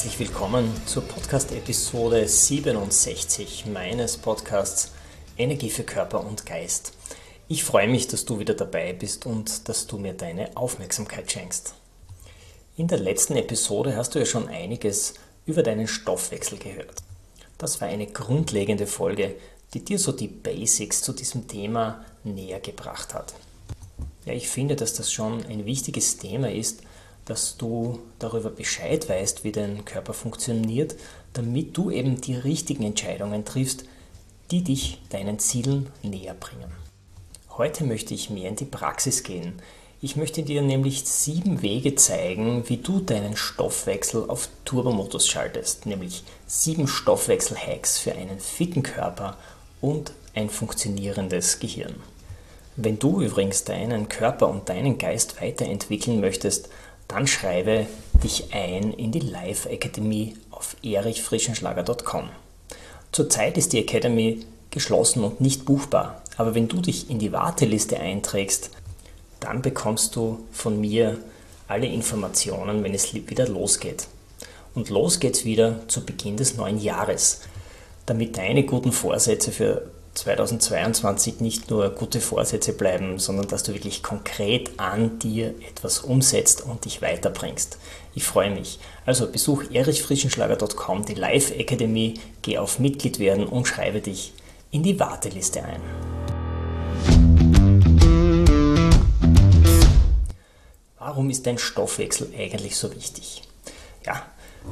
Herzlich willkommen zur Podcast-Episode 67 meines Podcasts Energie für Körper und Geist. Ich freue mich, dass du wieder dabei bist und dass du mir deine Aufmerksamkeit schenkst. In der letzten Episode hast du ja schon einiges über deinen Stoffwechsel gehört. Das war eine grundlegende Folge, die dir so die Basics zu diesem Thema näher gebracht hat. Ja, ich finde, dass das schon ein wichtiges Thema ist, dass du darüber Bescheid weißt, wie dein Körper funktioniert, damit du eben die richtigen Entscheidungen triffst, die dich deinen Zielen näher bringen. Heute möchte ich mehr in die Praxis gehen. Ich möchte dir nämlich sieben Wege zeigen, wie du deinen Stoffwechsel auf Turbomodus schaltest, nämlich sieben Stoffwechsel-Hacks für einen fitten Körper und ein funktionierendes Gehirn. Wenn du übrigens deinen Körper und deinen Geist weiterentwickeln möchtest, dann schreibe dich ein in die Live Academy auf erichfrischenschlager.com. Zurzeit ist die Academy geschlossen und nicht buchbar, aber wenn du dich in die Warteliste einträgst, dann bekommst du von mir alle Informationen, wenn es wieder losgeht. Und los geht's wieder zu Beginn des neuen Jahres, damit deine guten Vorsätze für 2022 nicht nur gute Vorsätze bleiben, sondern dass du wirklich konkret an dir etwas umsetzt und dich weiterbringst. Ich freue mich. Also besuch erichfrischenschlager.com, die Live Academy, geh auf Mitglied werden und schreibe dich in die Warteliste ein. Warum ist dein Stoffwechsel eigentlich so wichtig? Ja,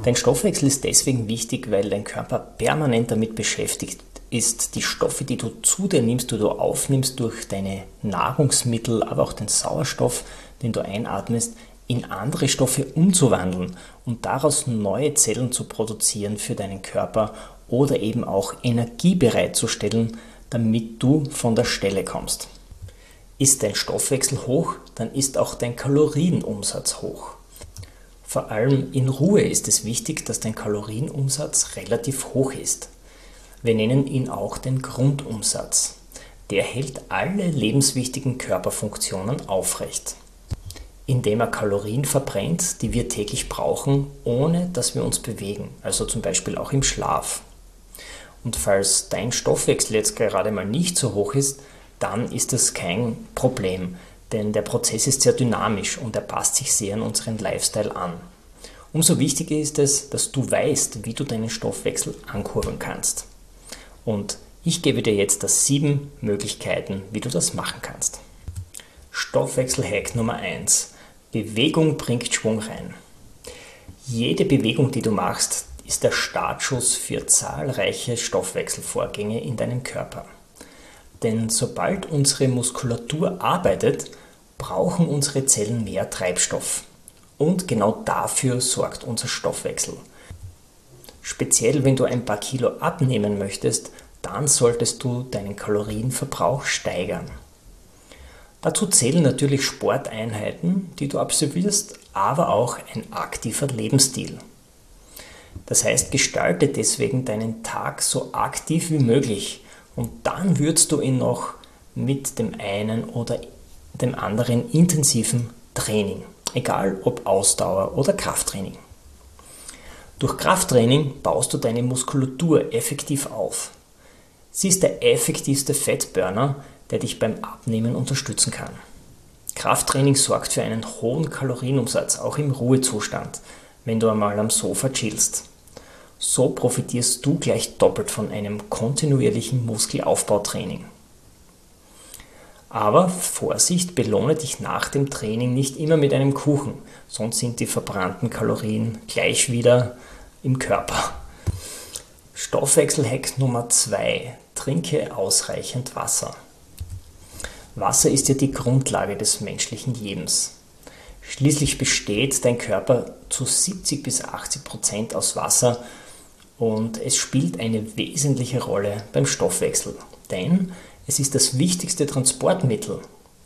dein Stoffwechsel ist deswegen wichtig, weil dein Körper permanent damit beschäftigt ist, die Stoffe, die du zu dir nimmst, die du aufnimmst durch deine Nahrungsmittel, aber auch den Sauerstoff, den du einatmest, in andere Stoffe umzuwandeln und daraus neue Zellen zu produzieren für deinen Körper oder eben auch Energie bereitzustellen, damit du von der Stelle kommst. Ist dein Stoffwechsel hoch, dann ist auch dein Kalorienumsatz hoch. Vor allem in Ruhe ist es wichtig, dass dein Kalorienumsatz relativ hoch ist. Wir nennen ihn auch den Grundumsatz. Der hält alle lebenswichtigen Körperfunktionen aufrecht, indem er Kalorien verbrennt, die wir täglich brauchen, ohne dass wir uns bewegen, also zum Beispiel auch im Schlaf. Und falls dein Stoffwechsel jetzt gerade mal nicht so hoch ist, dann ist das kein Problem, denn der Prozess ist sehr dynamisch und er passt sich sehr an unseren Lifestyle an. Umso wichtiger ist es, dass du weißt, wie du deinen Stoffwechsel ankurbeln kannst. Und ich gebe dir jetzt das sieben Möglichkeiten, wie du das machen kannst. Stoffwechsel-Hack Nummer 1. Bewegung bringt Schwung rein. Jede Bewegung, die du machst, ist der Startschuss für zahlreiche Stoffwechselvorgänge in deinem Körper. Denn sobald unsere Muskulatur arbeitet, brauchen unsere Zellen mehr Treibstoff. Und genau dafür sorgt unser Stoffwechsel. Speziell wenn du ein paar Kilo abnehmen möchtest, dann solltest du deinen Kalorienverbrauch steigern. Dazu zählen natürlich Sporteinheiten, die du absolvierst, aber auch ein aktiver Lebensstil. Das heißt, gestalte deswegen deinen Tag so aktiv wie möglich und dann würzt du ihn noch mit dem einen oder dem anderen intensiven Training, egal ob Ausdauer oder Krafttraining. Durch Krafttraining baust du deine Muskulatur effektiv auf. Sie ist der effektivste Fettburner, der dich beim Abnehmen unterstützen kann. Krafttraining sorgt für einen hohen Kalorienumsatz, auch im Ruhezustand, wenn du einmal am Sofa chillst. So profitierst du gleich doppelt von einem kontinuierlichen Muskelaufbautraining. Aber Vorsicht, belohne dich nach dem Training nicht immer mit einem Kuchen, sonst sind die verbrannten Kalorien gleich wieder im Körper. Stoffwechselhack Nummer 2. Trinke ausreichend Wasser. Wasser ist ja die Grundlage des menschlichen Lebens. Schließlich besteht dein Körper zu 70 bis 80 Prozent aus Wasser und es spielt eine wesentliche Rolle beim Stoffwechsel, denn es ist das wichtigste Transportmittel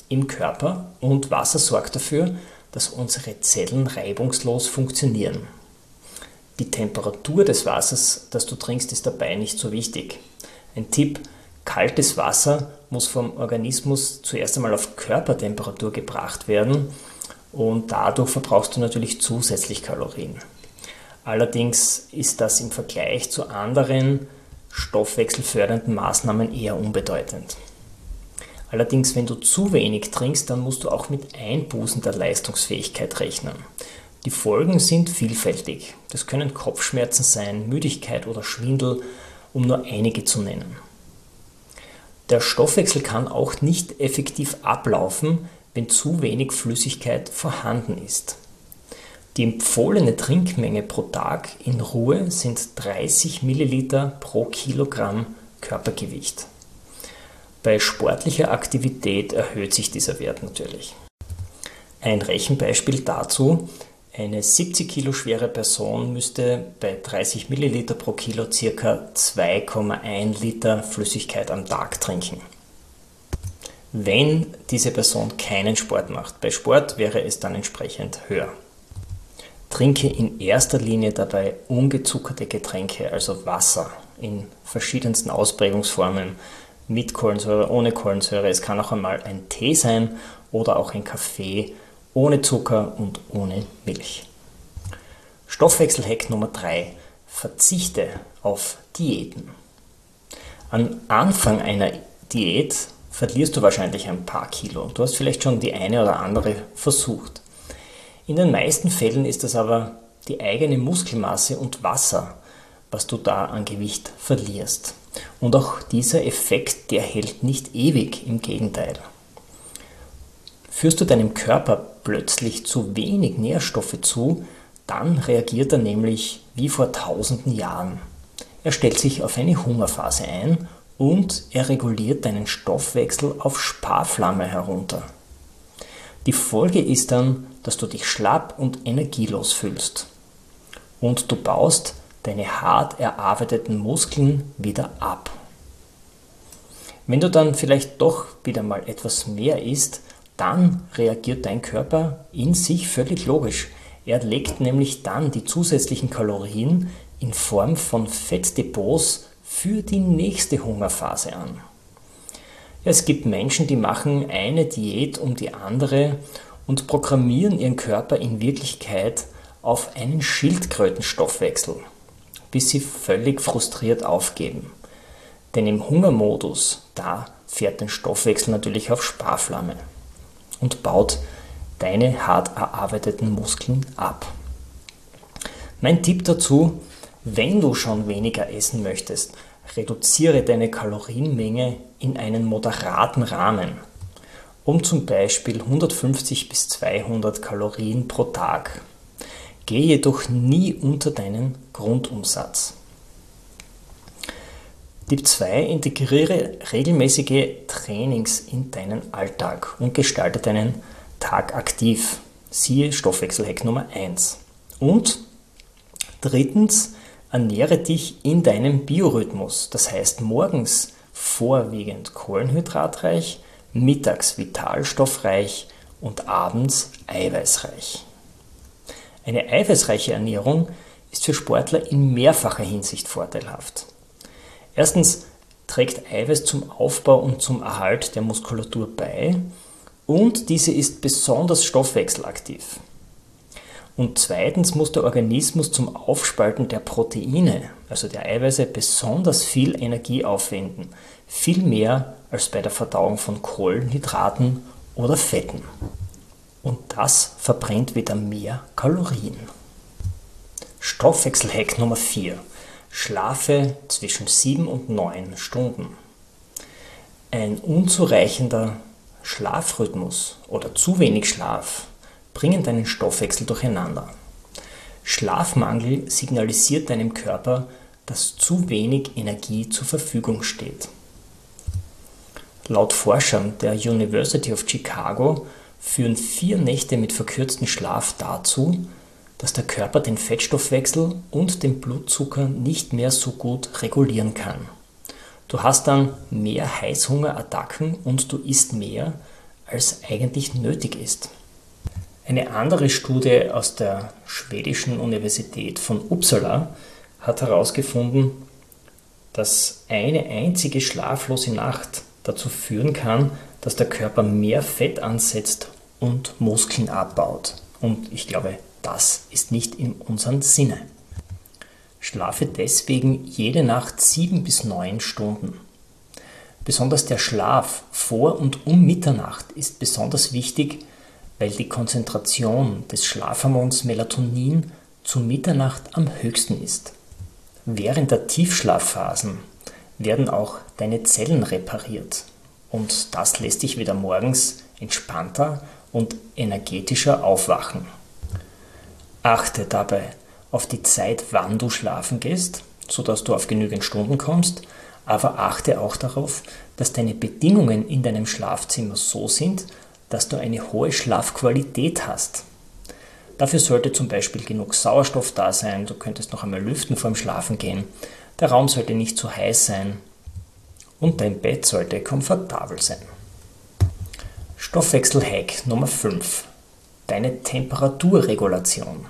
im Körper und Wasser sorgt dafür, dass unsere Zellen reibungslos funktionieren. Die Temperatur des Wassers, das du trinkst, ist dabei nicht so wichtig. Ein Tipp, kaltes Wasser muss vom Organismus zuerst einmal auf Körpertemperatur gebracht werden und dadurch verbrauchst du natürlich zusätzlich Kalorien. Allerdings ist das im Vergleich zu anderen stoffwechselfördernden Maßnahmen eher unbedeutend. Allerdings, wenn du zu wenig trinkst, dann musst du auch mit Einbußen der Leistungsfähigkeit rechnen. Die Folgen sind vielfältig. Das können Kopfschmerzen sein, Müdigkeit oder Schwindel, um nur einige zu nennen. Der Stoffwechsel kann auch nicht effektiv ablaufen, wenn zu wenig Flüssigkeit vorhanden ist. Die empfohlene Trinkmenge pro Tag in Ruhe sind 30 Milliliter pro Kilogramm Körpergewicht. Bei sportlicher Aktivität erhöht sich dieser Wert natürlich. Ein Rechenbeispiel dazu, eine 70 Kilo schwere Person müsste bei 30 Milliliter pro Kilo ca. 2,1 Liter Flüssigkeit am Tag trinken. Wenn diese Person keinen Sport macht, bei Sport wäre es dann entsprechend höher. Trinke in erster Linie dabei ungezuckerte Getränke, also Wasser in verschiedensten Ausprägungsformen, mit Kohlensäure, ohne Kohlensäure. Es kann auch einmal ein Tee sein oder auch ein Kaffee ohne Zucker und ohne Milch. Stoffwechselhack Nummer 3. Verzichte auf Diäten. Am Anfang einer Diät verlierst du wahrscheinlich ein paar Kilo. Du hast vielleicht schon die eine oder andere versucht. In den meisten Fällen ist es aber die eigene Muskelmasse und Wasser, was du da an Gewicht verlierst. Und auch dieser Effekt, der hält nicht ewig, im Gegenteil. Führst du deinem Körper plötzlich zu wenig Nährstoffe zu, dann reagiert er nämlich wie vor tausenden Jahren. Er stellt sich auf eine Hungerphase ein und er reguliert deinen Stoffwechsel auf Sparflamme herunter. Die Folge ist dann, dass du dich schlapp und energielos fühlst. Und du baust deine hart erarbeiteten Muskeln wieder ab. Wenn du dann vielleicht doch wieder mal etwas mehr isst, dann reagiert dein Körper in sich völlig logisch. Er legt nämlich dann die zusätzlichen Kalorien in Form von Fettdepots für die nächste Hungerphase an. Es gibt Menschen, die machen eine Diät um die andere und programmieren ihren Körper in Wirklichkeit auf einen Schildkrötenstoffwechsel, bis sie völlig frustriert aufgeben. Denn im Hungermodus, da fährt der Stoffwechsel natürlich auf Sparflamme und baut deine hart erarbeiteten Muskeln ab. Mein Tipp dazu, wenn du schon weniger essen möchtest, reduziere deine Kalorienmenge in einen moderaten Rahmen, um zum Beispiel 150 bis 200 Kalorien pro Tag. Gehe jedoch nie unter deinen Grundumsatz. Tipp 2. Integriere regelmäßige Trainings in deinen Alltag und gestalte deinen Tag aktiv. Siehe Stoffwechselhack Nummer 1. Und drittens, ernähre dich in deinem Biorhythmus. Das heißt morgens vorwiegend kohlenhydratreich, mittags vitalstoffreich und abends eiweißreich. Eine eiweißreiche Ernährung ist für Sportler in mehrfacher Hinsicht vorteilhaft. Erstens trägt Eiweiß zum Aufbau und zum Erhalt der Muskulatur bei und diese ist besonders stoffwechselaktiv. Und zweitens muss der Organismus zum Aufspalten der Proteine, also der Eiweiße, besonders viel Energie aufwenden, viel mehr als bei der Verdauung von Kohlenhydraten oder Fetten. Und das verbrennt wieder mehr Kalorien. Stoffwechselhack Nummer 4. Schlafe zwischen sieben und neun Stunden. Ein unzureichender Schlafrhythmus oder zu wenig Schlaf bringen deinen Stoffwechsel durcheinander. Schlafmangel signalisiert deinem Körper, dass zu wenig Energie zur Verfügung steht. Laut Forschern der University of Chicago führen vier Nächte mit verkürztem Schlaf dazu, dass der Körper den Fettstoffwechsel und den Blutzucker nicht mehr so gut regulieren kann. Du hast dann mehr Heißhungerattacken und du isst mehr, als eigentlich nötig ist. Eine andere Studie aus der schwedischen Universität von Uppsala hat herausgefunden, dass eine einzige schlaflose Nacht dazu führen kann, dass der Körper mehr Fett ansetzt und Muskeln abbaut. Und ich glaube, das ist nicht in unserem Sinne. Schlafe deswegen jede Nacht sieben bis neun Stunden. Besonders der Schlaf vor und um Mitternacht ist besonders wichtig, weil die Konzentration des Schlafhormons Melatonin zu Mitternacht am höchsten ist. Während der Tiefschlafphasen werden auch deine Zellen repariert und das lässt dich wieder morgens entspannter und energetischer aufwachen. Achte dabei auf die Zeit, wann du schlafen gehst, sodass du auf genügend Stunden kommst aber achte auch darauf, dass deine Bedingungen in deinem Schlafzimmer so sind, dass du eine hohe Schlafqualität hast. Dafür sollte zum Beispiel genug Sauerstoff da sein, du könntest noch einmal lüften vor dem Schlafen gehen, der Raum sollte nicht zu heiß sein und dein Bett sollte komfortabel sein. Stoffwechsel-Hack Nummer 5. Deine Temperaturregulation.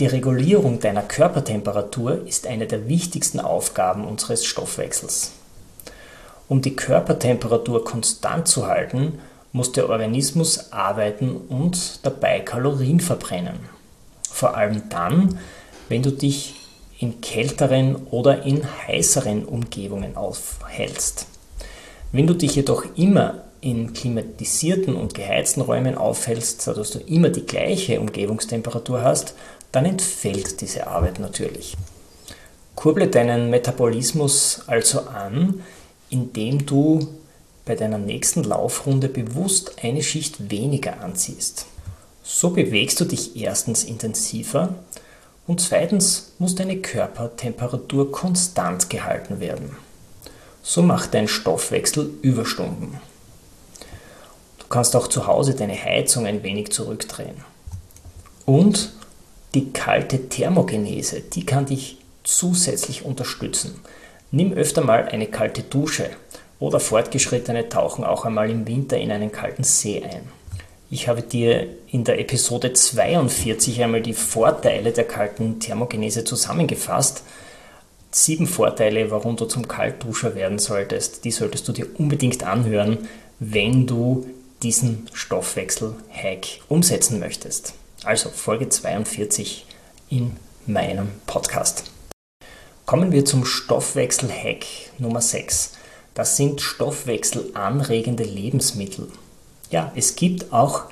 Die Regulierung deiner Körpertemperatur ist eine der wichtigsten Aufgaben unseres Stoffwechsels. Um die Körpertemperatur konstant zu halten, muss der Organismus arbeiten und dabei Kalorien verbrennen. Vor allem dann, wenn du dich in kälteren oder in heißeren Umgebungen aufhältst. Wenn du dich jedoch immer in klimatisierten und geheizten Räumen aufhältst, sodass du immer die gleiche Umgebungstemperatur hast, dann entfällt diese Arbeit natürlich. Kurble deinen Metabolismus also an, indem du bei deiner nächsten Laufrunde bewusst eine Schicht weniger anziehst. So bewegst du dich erstens intensiver und zweitens muss deine Körpertemperatur konstant gehalten werden. So macht dein Stoffwechsel Überstunden. Du kannst auch zu Hause deine Heizung ein wenig zurückdrehen. Und die kalte Thermogenese, die kann dich zusätzlich unterstützen. Nimm öfter mal eine kalte Dusche oder Fortgeschrittene tauchen auch einmal im Winter in einen kalten See ein. Ich habe dir in der Episode 42 einmal die Vorteile der kalten Thermogenese zusammengefasst. Sieben Vorteile, warum du zum Kaltduscher werden solltest, die solltest du dir unbedingt anhören, wenn du diesen Stoffwechsel-Hack umsetzen möchtest. Also Folge 42 in meinem Podcast. Kommen wir zum Stoffwechsel-Hack Nummer 6. Das sind stoffwechselanregende Lebensmittel. Ja, es gibt auch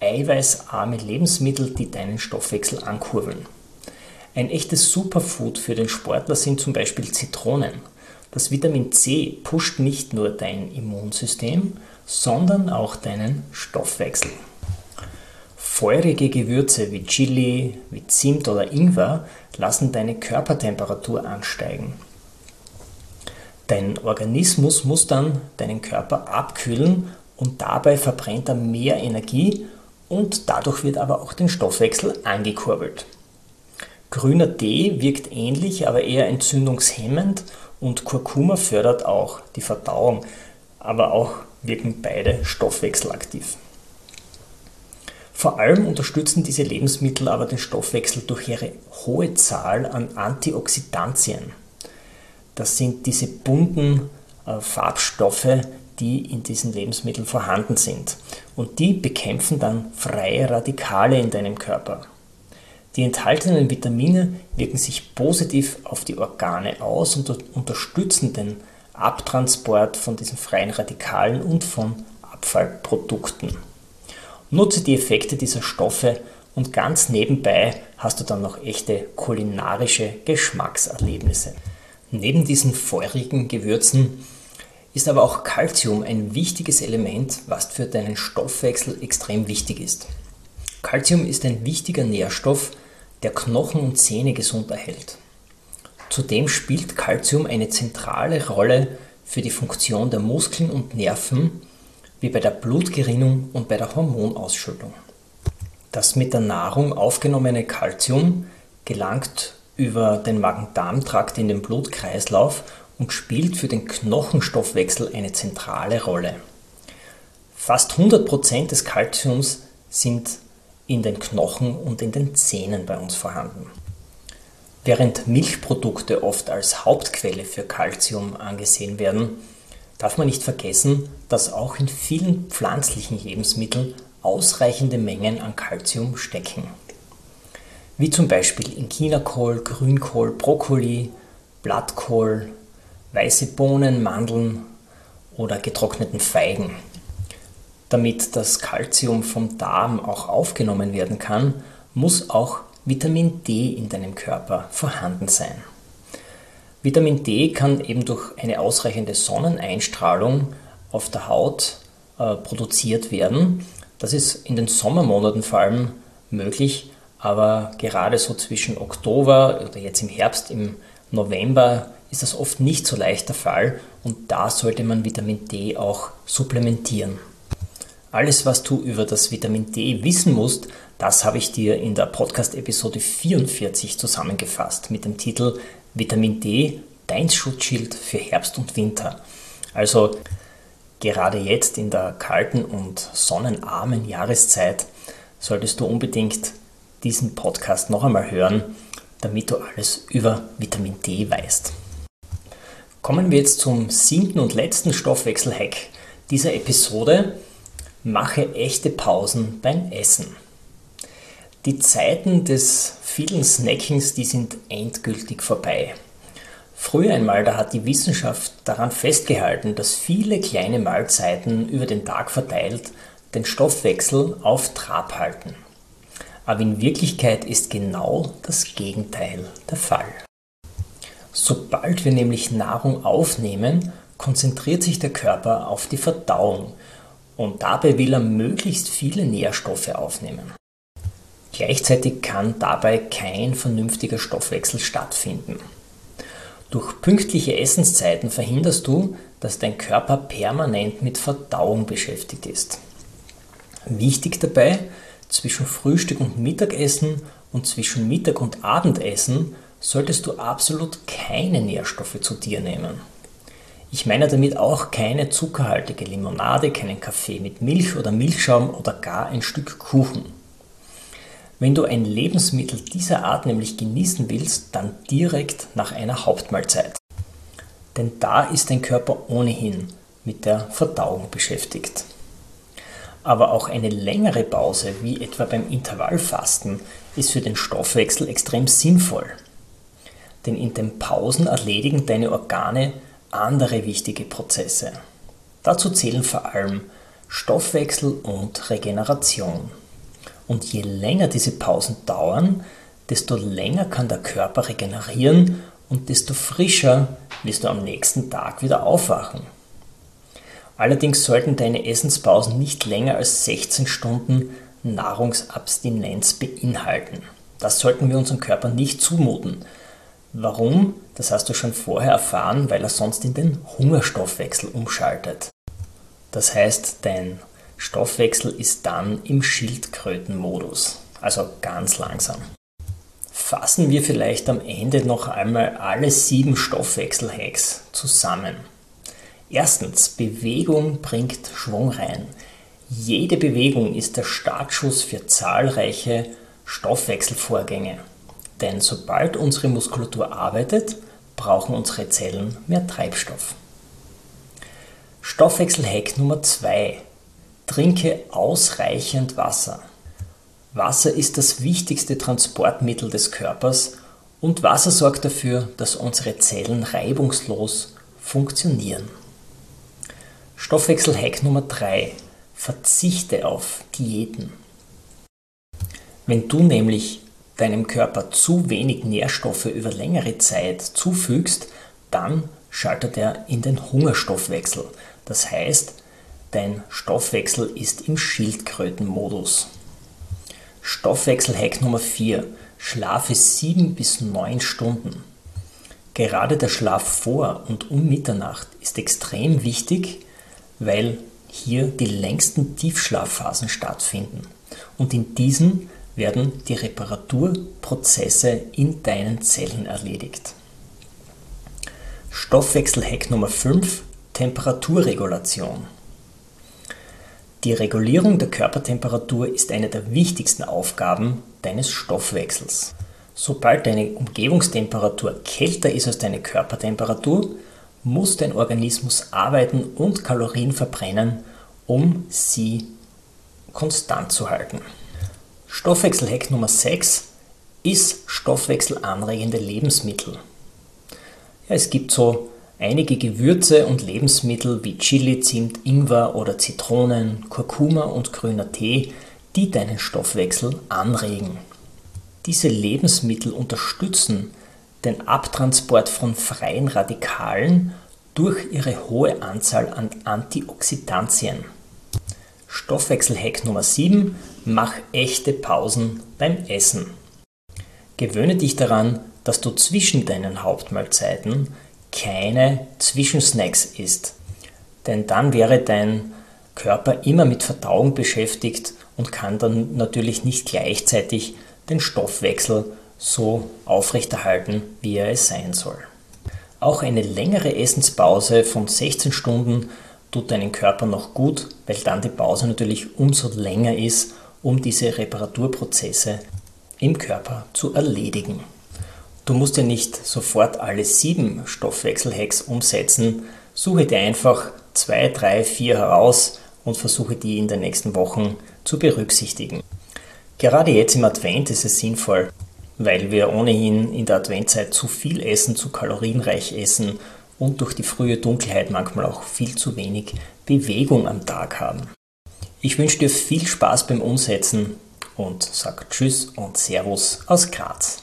eiweißarme Lebensmittel, die deinen Stoffwechsel ankurbeln. Ein echtes Superfood für den Sportler sind zum Beispiel Zitronen. Das Vitamin C pusht nicht nur dein Immunsystem, sondern auch deinen Stoffwechsel. Feurige Gewürze wie Chili, wie Zimt oder Ingwer lassen deine Körpertemperatur ansteigen. Dein Organismus muss dann deinen Körper abkühlen und dabei verbrennt er mehr Energie und dadurch wird aber auch den Stoffwechsel angekurbelt. Grüner Tee wirkt ähnlich, aber eher entzündungshemmend und Kurkuma fördert auch die Verdauung, aber auch wirken beide stoffwechselaktiv. Vor allem unterstützen diese Lebensmittel aber den Stoffwechsel durch ihre hohe Zahl an Antioxidantien. Das sind diese bunten äh, Farbstoffe, die in diesen Lebensmitteln vorhanden sind. Und die bekämpfen dann freie Radikale in deinem Körper. Die enthaltenen Vitamine wirken sich positiv auf die Organe aus und unterstützen den Abtransport von diesen freien Radikalen und von Abfallprodukten. Nutze die Effekte dieser Stoffe und ganz nebenbei hast du dann noch echte kulinarische Geschmackserlebnisse. Neben diesen feurigen Gewürzen ist aber auch Calcium ein wichtiges Element, was für deinen Stoffwechsel extrem wichtig ist. Calcium ist ein wichtiger Nährstoff, der Knochen und Zähne gesund erhält. Zudem spielt Calcium eine zentrale Rolle für die Funktion der Muskeln und Nerven wie bei der Blutgerinnung und bei der Hormonausschüttung. Das mit der Nahrung aufgenommene Kalzium gelangt über den Magen-Darm-Trakt in den Blutkreislauf und spielt für den Knochenstoffwechsel eine zentrale Rolle. Fast 100% des Kalziums sind in den Knochen und in den Zähnen bei uns vorhanden. Während Milchprodukte oft als Hauptquelle für Kalzium angesehen werden, darf man nicht vergessen, dass auch in vielen pflanzlichen Lebensmitteln ausreichende Mengen an Kalzium stecken. Wie zum Beispiel in Chinakohl, Grünkohl, Brokkoli, Blattkohl, weiße Bohnen, Mandeln oder getrockneten Feigen. Damit das Kalzium vom Darm auch aufgenommen werden kann, muss auch Vitamin D in deinem Körper vorhanden sein. Vitamin D kann eben durch eine ausreichende Sonneneinstrahlung auf der Haut äh, produziert werden. Das ist in den Sommermonaten vor allem möglich, aber gerade so zwischen Oktober oder jetzt im Herbst, im November ist das oft nicht so leicht der Fall und da sollte man Vitamin D auch supplementieren. Alles, was du über das Vitamin D wissen musst, das habe ich dir in der Podcast-Episode 44 zusammengefasst mit dem Titel Vitamin D, dein Schutzschild für Herbst und Winter. Also gerade jetzt in der kalten und sonnenarmen Jahreszeit solltest du unbedingt diesen Podcast noch einmal hören, damit du alles über Vitamin D weißt. Kommen wir jetzt zum siebten und letzten Stoffwechsel-Hack dieser Episode. Mache echte Pausen beim Essen. Die Zeiten des vielen Snackings, die sind endgültig vorbei. Früher einmal, da hat die Wissenschaft daran festgehalten, dass viele kleine Mahlzeiten über den Tag verteilt den Stoffwechsel auf Trab halten. Aber in Wirklichkeit ist genau das Gegenteil der Fall. Sobald wir nämlich Nahrung aufnehmen, konzentriert sich der Körper auf die Verdauung und dabei will er möglichst viele Nährstoffe aufnehmen. Gleichzeitig kann dabei kein vernünftiger Stoffwechsel stattfinden. Durch pünktliche Essenszeiten verhinderst du, dass dein Körper permanent mit Verdauung beschäftigt ist. Wichtig dabei, zwischen Frühstück und Mittagessen und zwischen Mittag und Abendessen solltest du absolut keine Nährstoffe zu dir nehmen. Ich meine damit auch keine zuckerhaltige Limonade, keinen Kaffee mit Milch oder Milchschaum oder gar ein Stück Kuchen. Wenn du ein Lebensmittel dieser Art nämlich genießen willst, dann direkt nach einer Hauptmahlzeit. Denn da ist dein Körper ohnehin mit der Verdauung beschäftigt. Aber auch eine längere Pause, wie etwa beim Intervallfasten, ist für den Stoffwechsel extrem sinnvoll denn in den Pausen erledigen deine Organe andere wichtige Prozesse. Dazu zählen vor allem Stoffwechsel und Regeneration. Und je länger diese Pausen dauern, desto länger kann der Körper regenerieren und desto frischer wirst du am nächsten Tag wieder aufwachen. Allerdings sollten deine Essenspausen nicht länger als 16 Stunden Nahrungsabstinenz beinhalten. Das sollten wir unserem Körper nicht zumuten, Warum? Das hast du schon vorher erfahren, weil er sonst in den Hungerstoffwechsel umschaltet. Das heißt, dein Stoffwechsel ist dann im Schildkrötenmodus, also ganz langsam. Fassen wir vielleicht am Ende noch einmal alle sieben Stoffwechsel-Hacks zusammen. Erstens, Bewegung bringt Schwung rein. Jede Bewegung ist der Startschuss für zahlreiche Stoffwechselvorgänge. Denn sobald unsere Muskulatur arbeitet, brauchen unsere Zellen mehr Treibstoff. Stoffwechselhack Nummer 2. Trinke ausreichend Wasser. Wasser ist das wichtigste Transportmittel des Körpers und Wasser sorgt dafür, dass unsere Zellen reibungslos funktionieren. Stoffwechselhack Nummer 3. Verzichte auf Diäten. Wenn du nämlich deinem Körper zu wenig Nährstoffe über längere Zeit zufügst, dann schaltet er in den Hungerstoffwechsel. Das heißt, dein Stoffwechsel ist im Schildkrötenmodus. Stoffwechselhack Nummer 4. Schlafe 7 bis 9 Stunden. Gerade der Schlaf vor und um Mitternacht ist extrem wichtig, weil hier die längsten Tiefschlafphasen stattfinden. Und in diesen werden die Reparaturprozesse in deinen Zellen erledigt. Stoffwechselhack Nummer 5 Temperaturregulation. Die Regulierung der Körpertemperatur ist eine der wichtigsten Aufgaben deines Stoffwechsels. Sobald deine Umgebungstemperatur kälter ist als deine Körpertemperatur, muss dein Organismus arbeiten und Kalorien verbrennen, um sie konstant zu halten. Stoffwechselhack Nummer 6 ist stoffwechselanregende Lebensmittel. Ja, es gibt so einige Gewürze und Lebensmittel wie Chili, Zimt, Ingwer oder Zitronen, Kurkuma und grüner Tee, die deinen Stoffwechsel anregen. Diese Lebensmittel unterstützen den Abtransport von freien Radikalen durch ihre hohe Anzahl an Antioxidantien. Stoffwechselhack Nummer 7. Mach echte Pausen beim Essen. Gewöhne dich daran, dass du zwischen deinen Hauptmahlzeiten keine Zwischensnacks isst. Denn dann wäre dein Körper immer mit Verdauung beschäftigt und kann dann natürlich nicht gleichzeitig den Stoffwechsel so aufrechterhalten, wie er es sein soll. Auch eine längere Essenspause von 16 Stunden tut deinen Körper noch gut, weil dann die Pause natürlich umso länger ist, um diese Reparaturprozesse im Körper zu erledigen. Du musst ja nicht sofort alle sieben Stoffwechselhacks umsetzen. Suche dir einfach zwei, drei, vier heraus und versuche die in den nächsten Wochen zu berücksichtigen. Gerade jetzt im Advent ist es sinnvoll, weil wir ohnehin in der Adventzeit zu viel essen, zu kalorienreich essen und durch die frühe Dunkelheit manchmal auch viel zu wenig Bewegung am Tag haben. Ich wünsche dir viel Spaß beim Umsetzen und sag Tschüss und Servus aus Graz.